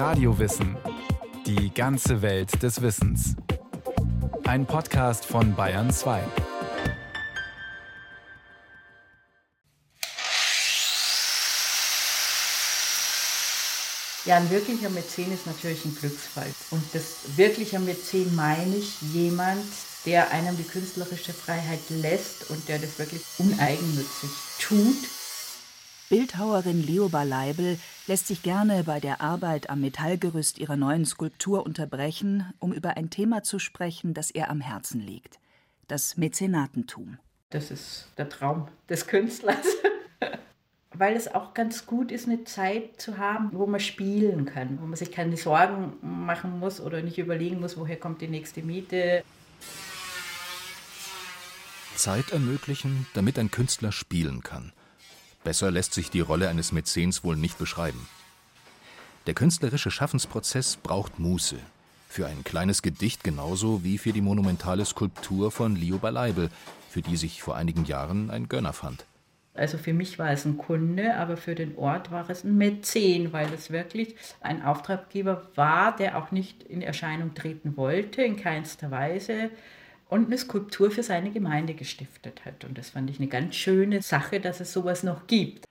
Radiowissen. Die ganze Welt des Wissens. Ein Podcast von Bayern 2. Ja, ein wirklicher Mäzen ist natürlich ein Glücksfall. Und das wirkliche Mäzen meine ich jemand, der einem die künstlerische Freiheit lässt und der das wirklich uneigennützig tut. Bildhauerin Leoba Leibel lässt sich gerne bei der Arbeit am Metallgerüst ihrer neuen Skulptur unterbrechen, um über ein Thema zu sprechen, das ihr am Herzen liegt: das Mäzenatentum. Das ist der Traum des Künstlers. Weil es auch ganz gut ist, eine Zeit zu haben, wo man spielen kann, wo man sich keine Sorgen machen muss oder nicht überlegen muss, woher kommt die nächste Miete. Zeit ermöglichen, damit ein Künstler spielen kann. Besser lässt sich die Rolle eines Mäzens wohl nicht beschreiben. Der künstlerische Schaffensprozess braucht Muße. Für ein kleines Gedicht genauso wie für die monumentale Skulptur von Leo Baleibel, für die sich vor einigen Jahren ein Gönner fand. Also für mich war es ein Kunde, aber für den Ort war es ein Mäzen, weil es wirklich ein Auftraggeber war, der auch nicht in Erscheinung treten wollte, in keinster Weise und eine Skulptur für seine Gemeinde gestiftet hat. Und das fand ich eine ganz schöne Sache, dass es sowas noch gibt.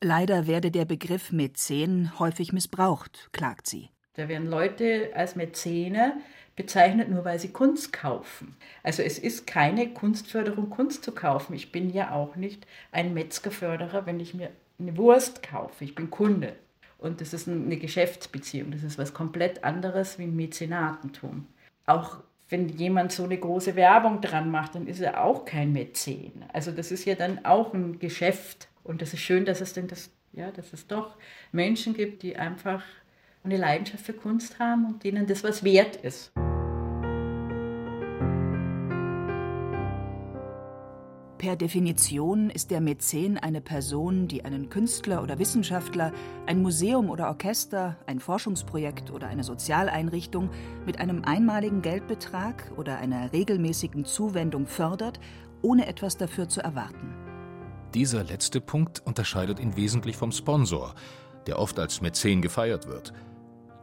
Leider werde der Begriff Mäzen häufig missbraucht, klagt sie. Da werden Leute als Mäzene bezeichnet, nur weil sie Kunst kaufen. Also es ist keine Kunstförderung, Kunst zu kaufen. Ich bin ja auch nicht ein Metzgerförderer, wenn ich mir eine Wurst kaufe. Ich bin Kunde. Und das ist eine Geschäftsbeziehung. Das ist was komplett anderes wie ein Mäzenatentum. Auch wenn jemand so eine große Werbung dran macht, dann ist er auch kein Mäzen. Also das ist ja dann auch ein Geschäft. Und das ist schön, dass es denn das, ja, dass es doch Menschen gibt, die einfach eine Leidenschaft für Kunst haben und denen das was wert ist. Per Definition ist der Mäzen eine Person, die einen Künstler oder Wissenschaftler, ein Museum oder Orchester, ein Forschungsprojekt oder eine Sozialeinrichtung mit einem einmaligen Geldbetrag oder einer regelmäßigen Zuwendung fördert, ohne etwas dafür zu erwarten. Dieser letzte Punkt unterscheidet ihn wesentlich vom Sponsor, der oft als Mäzen gefeiert wird.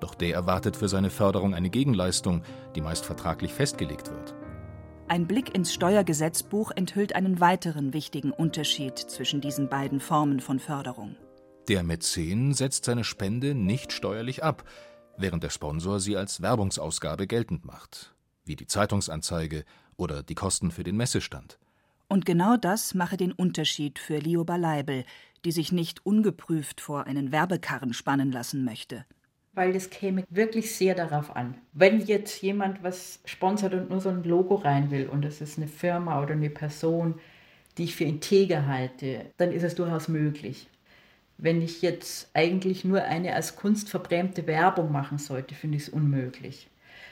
Doch der erwartet für seine Förderung eine Gegenleistung, die meist vertraglich festgelegt wird. Ein Blick ins Steuergesetzbuch enthüllt einen weiteren wichtigen Unterschied zwischen diesen beiden Formen von Förderung. Der Mäzen setzt seine Spende nicht steuerlich ab, während der Sponsor sie als Werbungsausgabe geltend macht, wie die Zeitungsanzeige oder die Kosten für den Messestand. Und genau das mache den Unterschied für Lioba Leibel, die sich nicht ungeprüft vor einen Werbekarren spannen lassen möchte weil es käme wirklich sehr darauf an. Wenn jetzt jemand was sponsert und nur so ein Logo rein will und es ist eine Firma oder eine Person, die ich für integer halte, dann ist es durchaus möglich. Wenn ich jetzt eigentlich nur eine als Kunst verbrämte Werbung machen sollte, finde ich es unmöglich.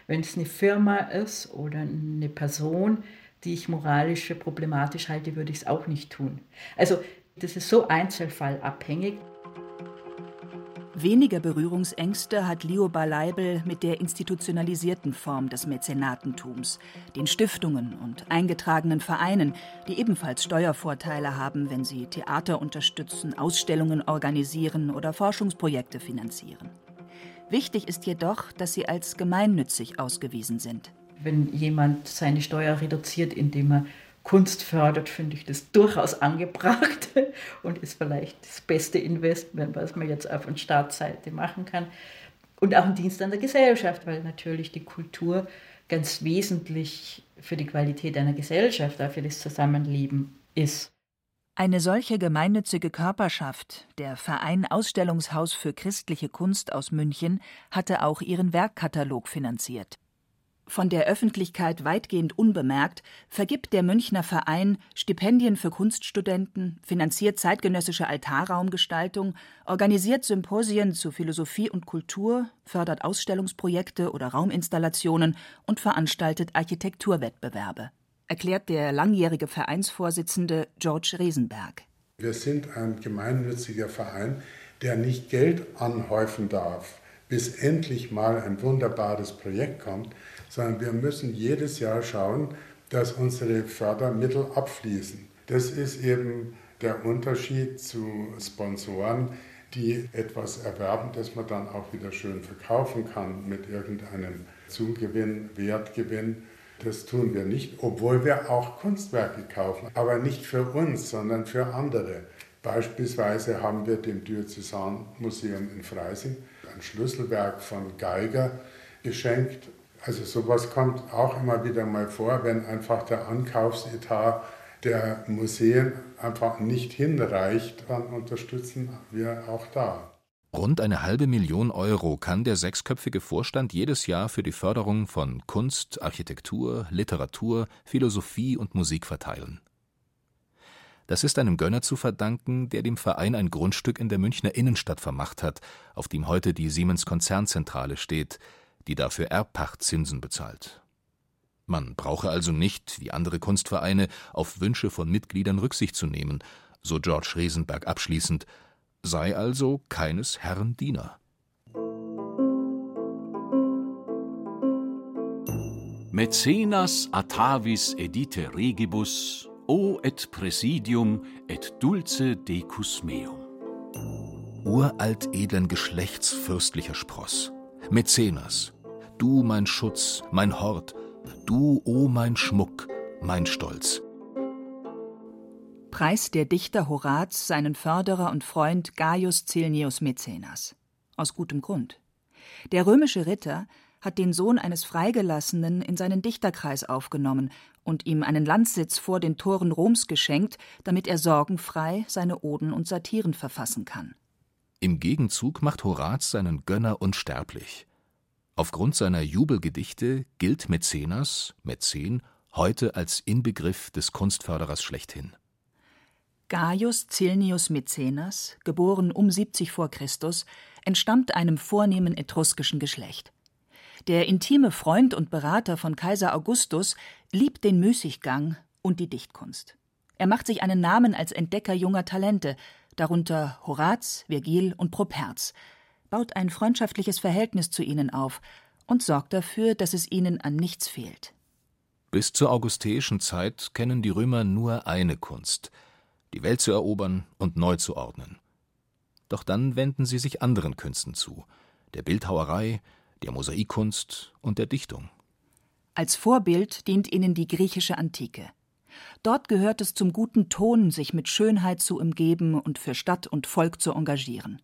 Wenn es eine Firma ist oder eine Person, die ich moralisch für problematisch halte, würde ich es auch nicht tun. Also das ist so einzelfallabhängig. Weniger Berührungsängste hat Lioba Leibel mit der institutionalisierten Form des Mäzenatentums, den Stiftungen und eingetragenen Vereinen, die ebenfalls Steuervorteile haben, wenn sie Theater unterstützen, Ausstellungen organisieren oder Forschungsprojekte finanzieren. Wichtig ist jedoch, dass sie als gemeinnützig ausgewiesen sind. Wenn jemand seine Steuer reduziert, indem er Kunst fördert, finde ich das durchaus angebracht und ist vielleicht das beste Investment, was man jetzt auf der Staatsseite machen kann. Und auch ein Dienst an der Gesellschaft, weil natürlich die Kultur ganz wesentlich für die Qualität einer Gesellschaft, auch für das Zusammenleben ist. Eine solche gemeinnützige Körperschaft, der Verein Ausstellungshaus für christliche Kunst aus München, hatte auch ihren Werkkatalog finanziert. Von der Öffentlichkeit weitgehend unbemerkt, vergibt der Münchner Verein Stipendien für Kunststudenten, finanziert zeitgenössische Altarraumgestaltung, organisiert Symposien zu Philosophie und Kultur, fördert Ausstellungsprojekte oder Rauminstallationen und veranstaltet Architekturwettbewerbe, erklärt der langjährige Vereinsvorsitzende George Resenberg. Wir sind ein gemeinnütziger Verein, der nicht Geld anhäufen darf, bis endlich mal ein wunderbares Projekt kommt, sondern wir müssen jedes Jahr schauen, dass unsere Fördermittel abfließen. Das ist eben der Unterschied zu Sponsoren, die etwas erwerben, das man dann auch wieder schön verkaufen kann mit irgendeinem Zugewinn, Wertgewinn. Das tun wir nicht, obwohl wir auch Kunstwerke kaufen, aber nicht für uns, sondern für andere. Beispielsweise haben wir dem Diözesanmuseum in Freising ein Schlüsselwerk von Geiger geschenkt. Also sowas kommt auch immer wieder mal vor, wenn einfach der Ankaufsetat der Museen einfach nicht hinreicht, dann unterstützen wir auch da. Rund eine halbe Million Euro kann der sechsköpfige Vorstand jedes Jahr für die Förderung von Kunst, Architektur, Literatur, Philosophie und Musik verteilen. Das ist einem Gönner zu verdanken, der dem Verein ein Grundstück in der Münchner Innenstadt vermacht hat, auf dem heute die Siemens Konzernzentrale steht, die dafür Erbpachtzinsen bezahlt. Man brauche also nicht, wie andere Kunstvereine, auf Wünsche von Mitgliedern Rücksicht zu nehmen, so George Resenberg abschließend, sei also keines Herrn Diener. Mäcenas atavis edite regibus, o et presidium et dulce decus meum. Uralt edlen Geschlechts fürstlicher Spross, Mäzenas, du mein Schutz, mein Hort, du, o oh mein Schmuck, mein Stolz. Preis der Dichter Horaz seinen Förderer und Freund Gaius Cilnius Mäzenas. Aus gutem Grund. Der römische Ritter hat den Sohn eines Freigelassenen in seinen Dichterkreis aufgenommen und ihm einen Landsitz vor den Toren Roms geschenkt, damit er sorgenfrei seine Oden und Satiren verfassen kann. Im Gegenzug macht Horaz seinen Gönner unsterblich. Aufgrund seiner Jubelgedichte gilt Mäzenas, Mäzen, heute als Inbegriff des Kunstförderers schlechthin. Gaius Cilnius Mäcenas, geboren um 70 v. Chr., entstammt einem vornehmen etruskischen Geschlecht. Der intime Freund und Berater von Kaiser Augustus liebt den Müßiggang und die Dichtkunst. Er macht sich einen Namen als Entdecker junger Talente, darunter Horaz, Virgil und Properz, baut ein freundschaftliches Verhältnis zu ihnen auf und sorgt dafür, dass es ihnen an nichts fehlt. Bis zur augusteischen Zeit kennen die Römer nur eine Kunst – die Welt zu erobern und neu zu ordnen. Doch dann wenden sie sich anderen Künsten zu, der Bildhauerei, der Mosaikkunst und der Dichtung. Als Vorbild dient ihnen die griechische Antike. Dort gehört es zum guten Ton, sich mit Schönheit zu umgeben und für Stadt und Volk zu engagieren.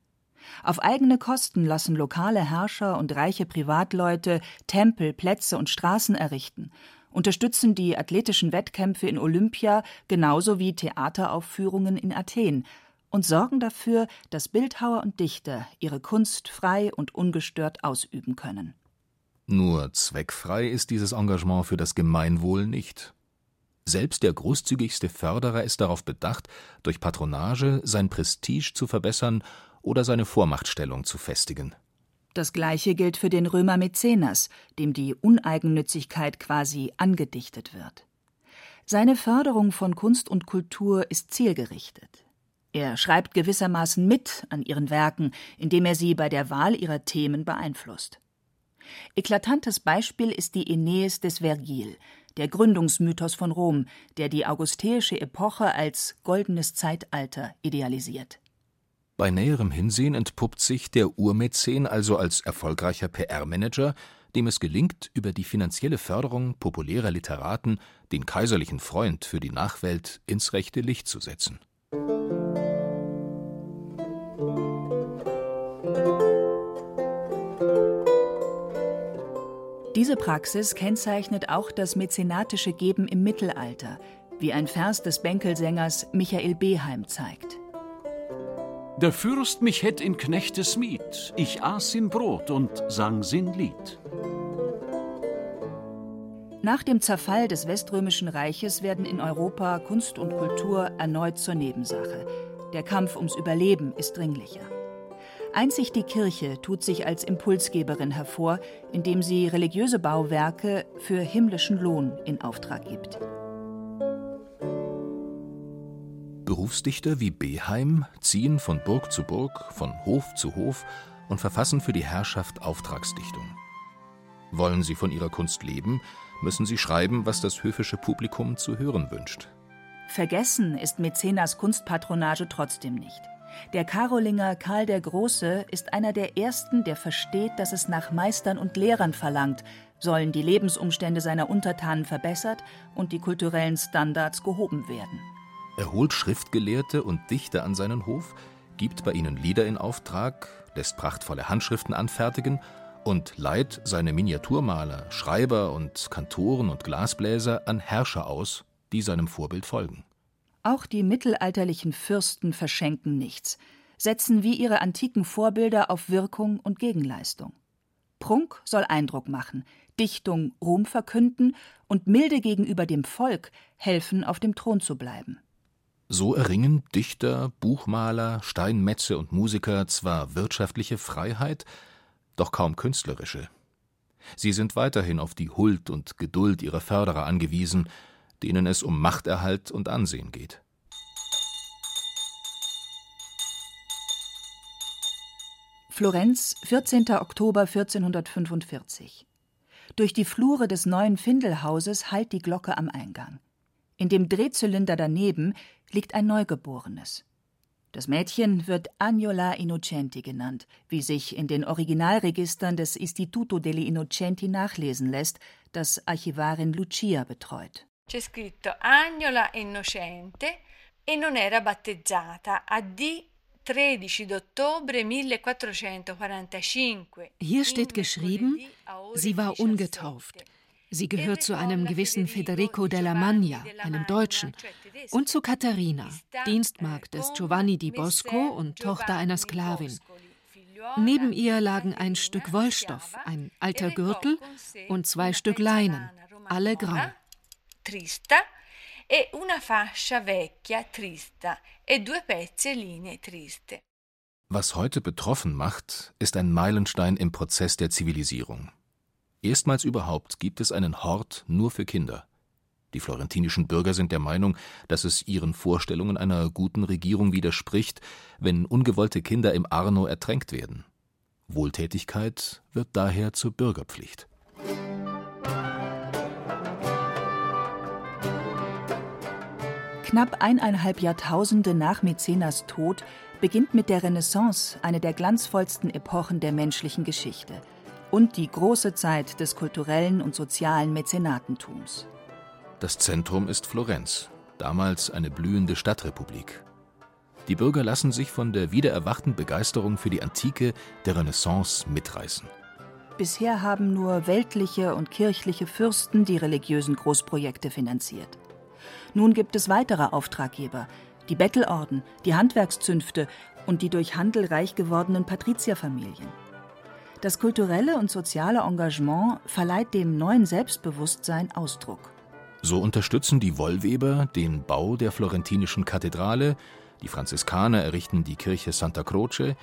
Auf eigene Kosten lassen lokale Herrscher und reiche Privatleute Tempel, Plätze und Straßen errichten unterstützen die athletischen Wettkämpfe in Olympia genauso wie Theateraufführungen in Athen und sorgen dafür, dass Bildhauer und Dichter ihre Kunst frei und ungestört ausüben können. Nur zweckfrei ist dieses Engagement für das Gemeinwohl nicht. Selbst der großzügigste Förderer ist darauf bedacht, durch Patronage sein Prestige zu verbessern oder seine Vormachtstellung zu festigen. Das gleiche gilt für den Römer Mäzenas, dem die Uneigennützigkeit quasi angedichtet wird. Seine Förderung von Kunst und Kultur ist zielgerichtet. Er schreibt gewissermaßen mit an ihren Werken, indem er sie bei der Wahl ihrer Themen beeinflusst. Eklatantes Beispiel ist die Aeneis des Vergil, der Gründungsmythos von Rom, der die augusteische Epoche als goldenes Zeitalter idealisiert. Bei näherem Hinsehen entpuppt sich der Urmäzen also als erfolgreicher PR-Manager, dem es gelingt, über die finanzielle Förderung populärer Literaten den kaiserlichen Freund für die Nachwelt ins rechte Licht zu setzen. Diese Praxis kennzeichnet auch das mäzenatische Geben im Mittelalter, wie ein Vers des Bänkelsängers Michael Beheim zeigt. Der Fürst mich hätt in Knechtes Miet, ich aß in Brot und sang sin Lied. Nach dem Zerfall des Weströmischen Reiches werden in Europa Kunst und Kultur erneut zur Nebensache. Der Kampf ums Überleben ist dringlicher. Einzig die Kirche tut sich als Impulsgeberin hervor, indem sie religiöse Bauwerke für himmlischen Lohn in Auftrag gibt. Berufsdichter wie Beheim ziehen von Burg zu Burg, von Hof zu Hof und verfassen für die Herrschaft Auftragsdichtung. Wollen sie von ihrer Kunst leben, müssen sie schreiben, was das höfische Publikum zu hören wünscht. Vergessen ist Mäzenas Kunstpatronage trotzdem nicht. Der Karolinger Karl der Große ist einer der ersten, der versteht, dass es nach Meistern und Lehrern verlangt, sollen die Lebensumstände seiner Untertanen verbessert und die kulturellen Standards gehoben werden. Er holt Schriftgelehrte und Dichter an seinen Hof, gibt bei ihnen Lieder in Auftrag, lässt prachtvolle Handschriften anfertigen und leiht seine Miniaturmaler, Schreiber und Kantoren und Glasbläser an Herrscher aus, die seinem Vorbild folgen. Auch die mittelalterlichen Fürsten verschenken nichts, setzen wie ihre antiken Vorbilder auf Wirkung und Gegenleistung. Prunk soll Eindruck machen, Dichtung Ruhm verkünden und Milde gegenüber dem Volk helfen, auf dem Thron zu bleiben. So erringen Dichter, Buchmaler, Steinmetze und Musiker zwar wirtschaftliche Freiheit, doch kaum künstlerische. Sie sind weiterhin auf die Huld und Geduld ihrer Förderer angewiesen, denen es um Machterhalt und Ansehen geht. Florenz, 14. Oktober 1445. Durch die Flure des neuen Findelhauses hallt die Glocke am Eingang. In dem Drehzylinder daneben liegt ein Neugeborenes. Das Mädchen wird Agnola Innocenti genannt, wie sich in den Originalregistern des Istituto degli Innocenti nachlesen lässt, das Archivarin Lucia betreut. C'è scritto Agnola Innocente e non era battezzata. AD 13 ottobre 1445. Hier steht geschrieben, sie war ungetauft. Sie gehört zu einem gewissen Federico della Magna, einem Deutschen, und zu Katharina, Dienstmagd des Giovanni di Bosco und Tochter einer Sklavin. Neben ihr lagen ein Stück Wollstoff, ein alter Gürtel und zwei Stück Leinen, alle grau. Trista e una fascia vecchia trista e due pezze linee triste. Was heute betroffen macht, ist ein Meilenstein im Prozess der Zivilisierung. Erstmals überhaupt gibt es einen Hort nur für Kinder. Die florentinischen Bürger sind der Meinung, dass es ihren Vorstellungen einer guten Regierung widerspricht, wenn ungewollte Kinder im Arno ertränkt werden. Wohltätigkeit wird daher zur Bürgerpflicht. Knapp eineinhalb Jahrtausende nach Mäzenas Tod beginnt mit der Renaissance eine der glanzvollsten Epochen der menschlichen Geschichte und die große Zeit des kulturellen und sozialen Mäzenatentums. Das Zentrum ist Florenz, damals eine blühende Stadtrepublik. Die Bürger lassen sich von der wiedererwachten Begeisterung für die Antike der Renaissance mitreißen. Bisher haben nur weltliche und kirchliche Fürsten die religiösen Großprojekte finanziert. Nun gibt es weitere Auftraggeber, die Bettelorden, die Handwerkszünfte und die durch Handel reich gewordenen Patrizierfamilien. Das kulturelle und soziale Engagement verleiht dem neuen Selbstbewusstsein Ausdruck. So unterstützen die Wollweber den Bau der florentinischen Kathedrale, die Franziskaner errichten die Kirche Santa Croce,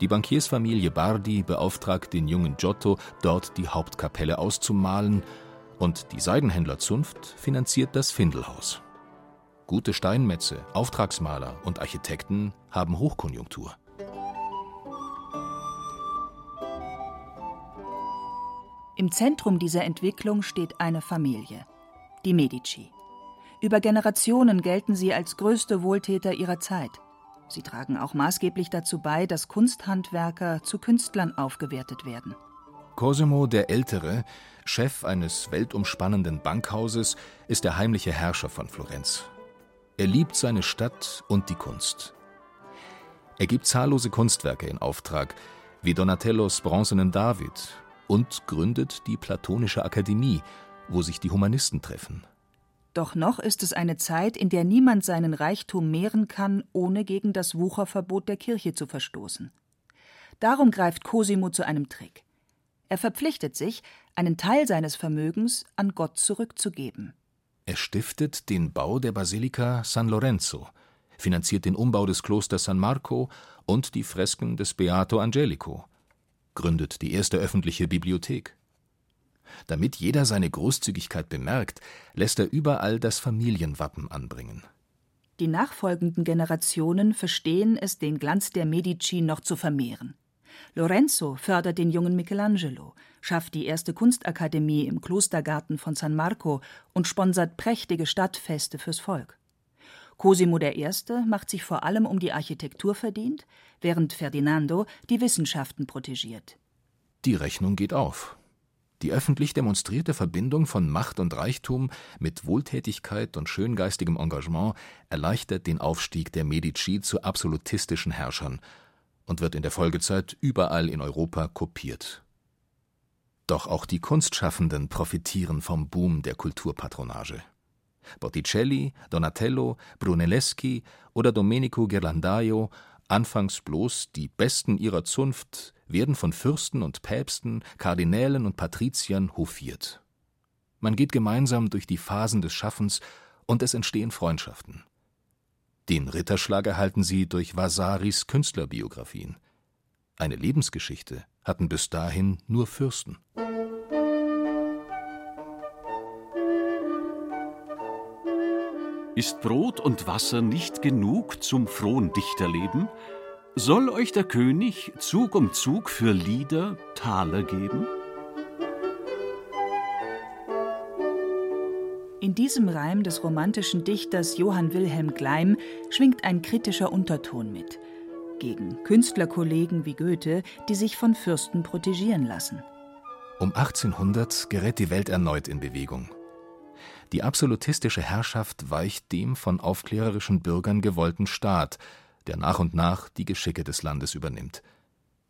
die Bankiersfamilie Bardi beauftragt den jungen Giotto, dort die Hauptkapelle auszumalen, und die Seidenhändlerzunft finanziert das Findelhaus. Gute Steinmetze, Auftragsmaler und Architekten haben Hochkonjunktur. Im Zentrum dieser Entwicklung steht eine Familie, die Medici. Über Generationen gelten sie als größte Wohltäter ihrer Zeit. Sie tragen auch maßgeblich dazu bei, dass Kunsthandwerker zu Künstlern aufgewertet werden. Cosimo der Ältere, Chef eines weltumspannenden Bankhauses, ist der heimliche Herrscher von Florenz er liebt seine Stadt und die Kunst. Er gibt zahllose Kunstwerke in Auftrag, wie Donatellos bronzenen David, und gründet die Platonische Akademie, wo sich die Humanisten treffen. Doch noch ist es eine Zeit, in der niemand seinen Reichtum mehren kann, ohne gegen das Wucherverbot der Kirche zu verstoßen. Darum greift Cosimo zu einem Trick. Er verpflichtet sich, einen Teil seines Vermögens an Gott zurückzugeben. Er stiftet den Bau der Basilika San Lorenzo, finanziert den Umbau des Klosters San Marco und die Fresken des Beato Angelico, gründet die erste öffentliche Bibliothek. Damit jeder seine Großzügigkeit bemerkt, lässt er überall das Familienwappen anbringen. Die nachfolgenden Generationen verstehen es, den Glanz der Medici noch zu vermehren. Lorenzo fördert den jungen Michelangelo, schafft die erste Kunstakademie im Klostergarten von San Marco und sponsert prächtige Stadtfeste fürs Volk. Cosimo I. macht sich vor allem um die Architektur verdient, während Ferdinando die Wissenschaften protegiert. Die Rechnung geht auf. Die öffentlich demonstrierte Verbindung von Macht und Reichtum mit Wohltätigkeit und schöngeistigem Engagement erleichtert den Aufstieg der Medici zu absolutistischen Herrschern und wird in der Folgezeit überall in Europa kopiert. Doch auch die Kunstschaffenden profitieren vom Boom der Kulturpatronage. Botticelli, Donatello, Brunelleschi oder Domenico Ghirlandaio, anfangs bloß die Besten ihrer Zunft, werden von Fürsten und Päpsten, Kardinälen und Patriziern hofiert. Man geht gemeinsam durch die Phasen des Schaffens und es entstehen Freundschaften. Den Ritterschlag erhalten sie durch Vasaris Künstlerbiografien. Eine Lebensgeschichte hatten bis dahin nur Fürsten. Ist Brot und Wasser nicht genug zum frohen Dichterleben? Soll euch der König Zug um Zug für Lieder Taler geben? In diesem Reim des romantischen Dichters Johann Wilhelm Gleim schwingt ein kritischer Unterton mit. Gegen Künstlerkollegen wie Goethe, die sich von Fürsten protegieren lassen. Um 1800 gerät die Welt erneut in Bewegung. Die absolutistische Herrschaft weicht dem von aufklärerischen Bürgern gewollten Staat, der nach und nach die Geschicke des Landes übernimmt.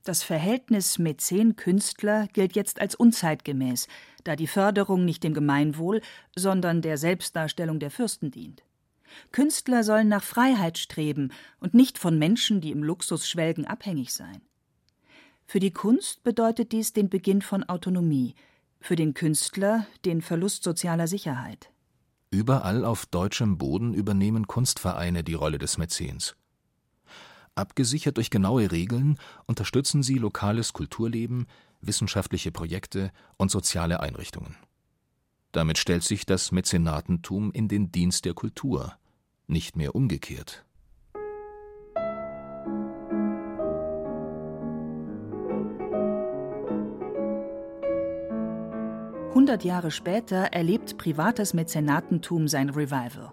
Das Verhältnis Mäzen-Künstler gilt jetzt als unzeitgemäß, da die Förderung nicht dem Gemeinwohl, sondern der Selbstdarstellung der Fürsten dient. Künstler sollen nach Freiheit streben und nicht von Menschen, die im Luxus schwelgen, abhängig sein. Für die Kunst bedeutet dies den Beginn von Autonomie, für den Künstler den Verlust sozialer Sicherheit. Überall auf deutschem Boden übernehmen Kunstvereine die Rolle des Mäzens. Abgesichert durch genaue Regeln unterstützen sie lokales Kulturleben, wissenschaftliche Projekte und soziale Einrichtungen. Damit stellt sich das Mäzenatentum in den Dienst der Kultur, nicht mehr umgekehrt. Hundert Jahre später erlebt privates Mäzenatentum sein Revival.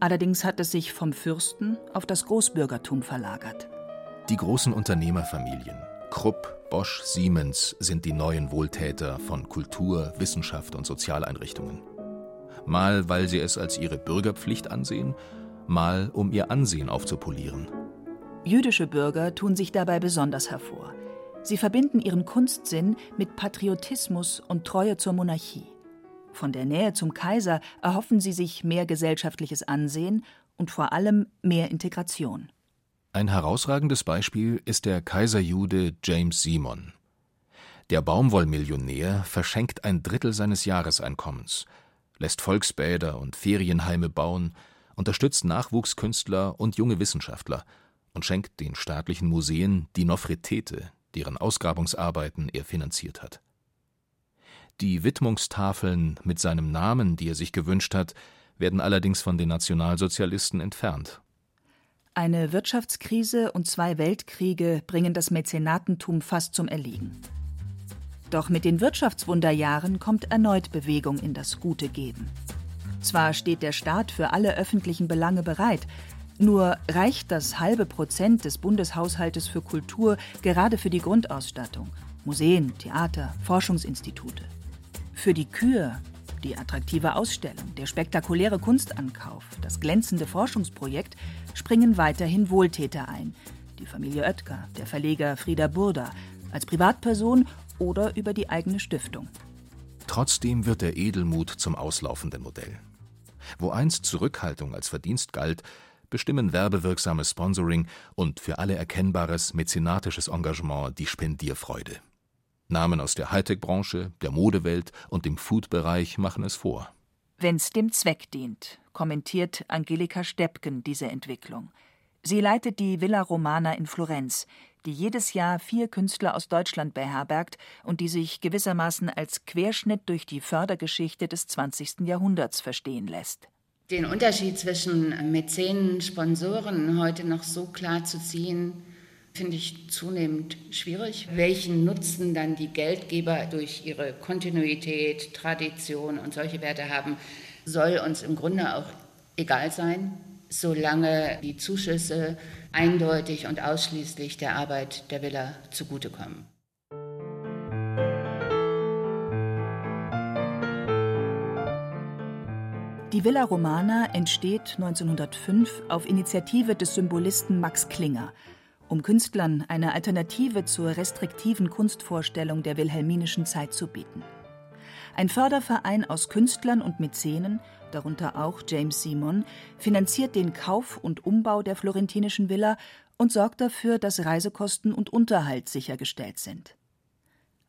Allerdings hat es sich vom Fürsten auf das Großbürgertum verlagert. Die großen Unternehmerfamilien Krupp, Bosch, Siemens sind die neuen Wohltäter von Kultur, Wissenschaft und Sozialeinrichtungen. Mal, weil sie es als ihre Bürgerpflicht ansehen, mal um ihr Ansehen aufzupolieren. Jüdische Bürger tun sich dabei besonders hervor. Sie verbinden ihren Kunstsinn mit Patriotismus und Treue zur Monarchie. Von der Nähe zum Kaiser erhoffen sie sich mehr gesellschaftliches Ansehen und vor allem mehr Integration. Ein herausragendes Beispiel ist der Kaiserjude James Simon. Der Baumwollmillionär verschenkt ein Drittel seines Jahreseinkommens, lässt Volksbäder und Ferienheime bauen, unterstützt Nachwuchskünstler und junge Wissenschaftler und schenkt den staatlichen Museen die Nofretete, deren Ausgrabungsarbeiten er finanziert hat. Die Widmungstafeln mit seinem Namen, die er sich gewünscht hat, werden allerdings von den Nationalsozialisten entfernt. Eine Wirtschaftskrise und zwei Weltkriege bringen das Mäzenatentum fast zum Erliegen. Doch mit den Wirtschaftswunderjahren kommt erneut Bewegung in das gute Geben. Zwar steht der Staat für alle öffentlichen Belange bereit, nur reicht das halbe Prozent des Bundeshaushaltes für Kultur gerade für die Grundausstattung Museen, Theater, Forschungsinstitute. Für die Kür, die attraktive Ausstellung, der spektakuläre Kunstankauf, das glänzende Forschungsprojekt springen weiterhin Wohltäter ein. Die Familie Oetker, der Verleger Frieder Burda, als Privatperson oder über die eigene Stiftung. Trotzdem wird der Edelmut zum auslaufenden Modell. Wo einst Zurückhaltung als Verdienst galt, bestimmen werbewirksames Sponsoring und für alle erkennbares mäzenatisches Engagement die Spendierfreude. Namen aus der Hightech-Branche, der Modewelt und dem Food-Bereich machen es vor. Wenn's dem Zweck dient, kommentiert Angelika Steppken diese Entwicklung. Sie leitet die Villa Romana in Florenz, die jedes Jahr vier Künstler aus Deutschland beherbergt und die sich gewissermaßen als Querschnitt durch die Fördergeschichte des 20. Jahrhunderts verstehen lässt. Den Unterschied zwischen Mäzenen, Sponsoren heute noch so klar zu ziehen, finde ich zunehmend schwierig. Welchen Nutzen dann die Geldgeber durch ihre Kontinuität, Tradition und solche Werte haben, soll uns im Grunde auch egal sein. solange die Zuschüsse eindeutig und ausschließlich der Arbeit der Villa zugutekommen. Die Villa Romana entsteht 1905 auf Initiative des Symbolisten Max Klinger, um Künstlern eine Alternative zur restriktiven Kunstvorstellung der wilhelminischen Zeit zu bieten. Ein Förderverein aus Künstlern und Mäzenen, darunter auch James Simon, finanziert den Kauf und Umbau der florentinischen Villa und sorgt dafür, dass Reisekosten und Unterhalt sichergestellt sind.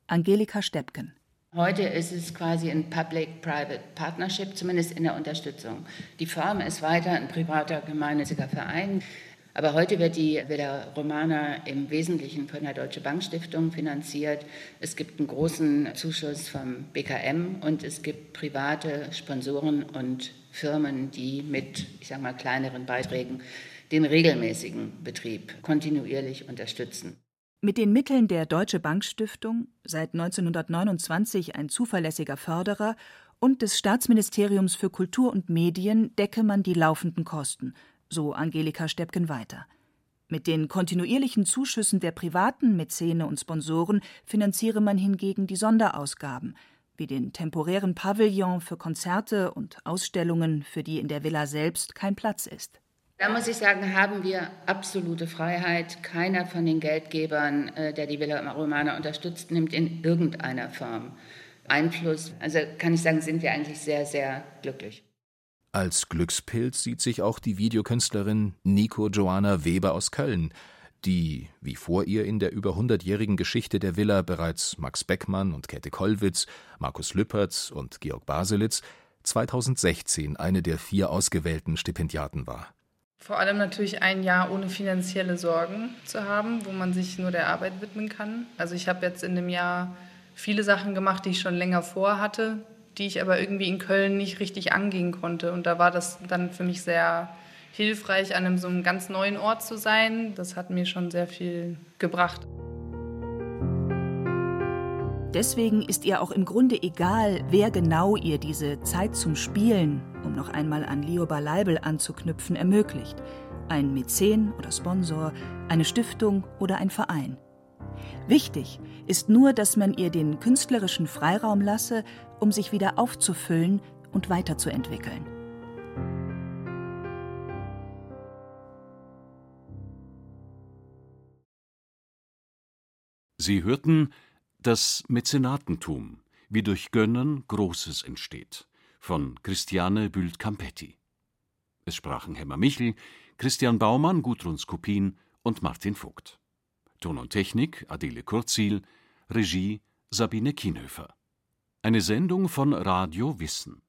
Angelika Steppken Heute ist es quasi ein Public-Private Partnership, zumindest in der Unterstützung. Die Form ist weiter ein privater gemeinnütziger Verein. Aber heute wird die Villa Romana im Wesentlichen von der Deutsche Bank Stiftung finanziert. Es gibt einen großen Zuschuss vom BKM und es gibt private Sponsoren und Firmen, die mit, ich sage mal, kleineren Beiträgen den regelmäßigen Betrieb kontinuierlich unterstützen. Mit den Mitteln der Deutsche Bank Stiftung, seit 1929 ein zuverlässiger Förderer, und des Staatsministeriums für Kultur und Medien decke man die laufenden Kosten, so Angelika Steppken weiter. Mit den kontinuierlichen Zuschüssen der privaten Mäzene und Sponsoren finanziere man hingegen die Sonderausgaben, wie den temporären Pavillon für Konzerte und Ausstellungen, für die in der Villa selbst kein Platz ist. Da muss ich sagen, haben wir absolute Freiheit. Keiner von den Geldgebern, äh, der die Villa Romana unterstützt, nimmt in irgendeiner Form Einfluss. Also kann ich sagen, sind wir eigentlich sehr, sehr glücklich. Als Glückspilz sieht sich auch die Videokünstlerin Nico Joanna Weber aus Köln, die, wie vor ihr in der über hundertjährigen Geschichte der Villa bereits Max Beckmann und Käthe Kollwitz, Markus Lüppertz und Georg Baselitz, 2016 eine der vier ausgewählten Stipendiaten war. Vor allem natürlich ein Jahr ohne finanzielle Sorgen zu haben, wo man sich nur der Arbeit widmen kann. Also ich habe jetzt in dem Jahr viele Sachen gemacht, die ich schon länger vorhatte, die ich aber irgendwie in Köln nicht richtig angehen konnte. Und da war das dann für mich sehr hilfreich, an einem so einem ganz neuen Ort zu sein. Das hat mir schon sehr viel gebracht. Deswegen ist ihr auch im Grunde egal, wer genau ihr diese Zeit zum Spielen, um noch einmal an Lioba Leibel anzuknüpfen, ermöglicht. Ein Mäzen oder Sponsor, eine Stiftung oder ein Verein. Wichtig ist nur, dass man ihr den künstlerischen Freiraum lasse, um sich wieder aufzufüllen und weiterzuentwickeln. Sie hörten das Mäzenatentum, wie durch Gönnern Großes entsteht, von Christiane Bült-Campetti. Es sprachen Hemmer Michel, Christian Baumann, Gudrun Skopin und Martin Vogt. Ton und Technik Adele Kurzil, Regie Sabine Kienhöfer. Eine Sendung von Radio Wissen.